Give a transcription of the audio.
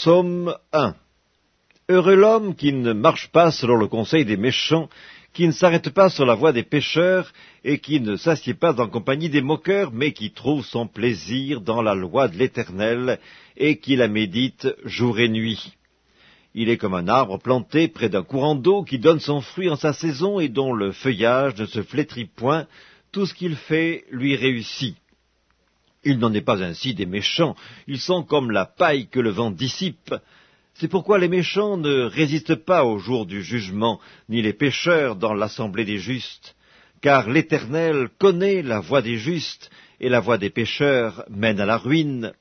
Psaume 1 Heureux l'homme qui ne marche pas selon le conseil des méchants, qui ne s'arrête pas sur la voie des pécheurs, et qui ne s'assied pas en compagnie des moqueurs, mais qui trouve son plaisir dans la loi de l'Éternel, et qui la médite jour et nuit. Il est comme un arbre planté près d'un courant d'eau qui donne son fruit en sa saison et dont le feuillage ne se flétrit point, tout ce qu'il fait lui réussit. Il n'en est pas ainsi des méchants, ils sont comme la paille que le vent dissipe. C'est pourquoi les méchants ne résistent pas au jour du jugement, ni les pécheurs dans l'assemblée des justes. Car l'Éternel connaît la voie des justes, et la voie des pécheurs mène à la ruine.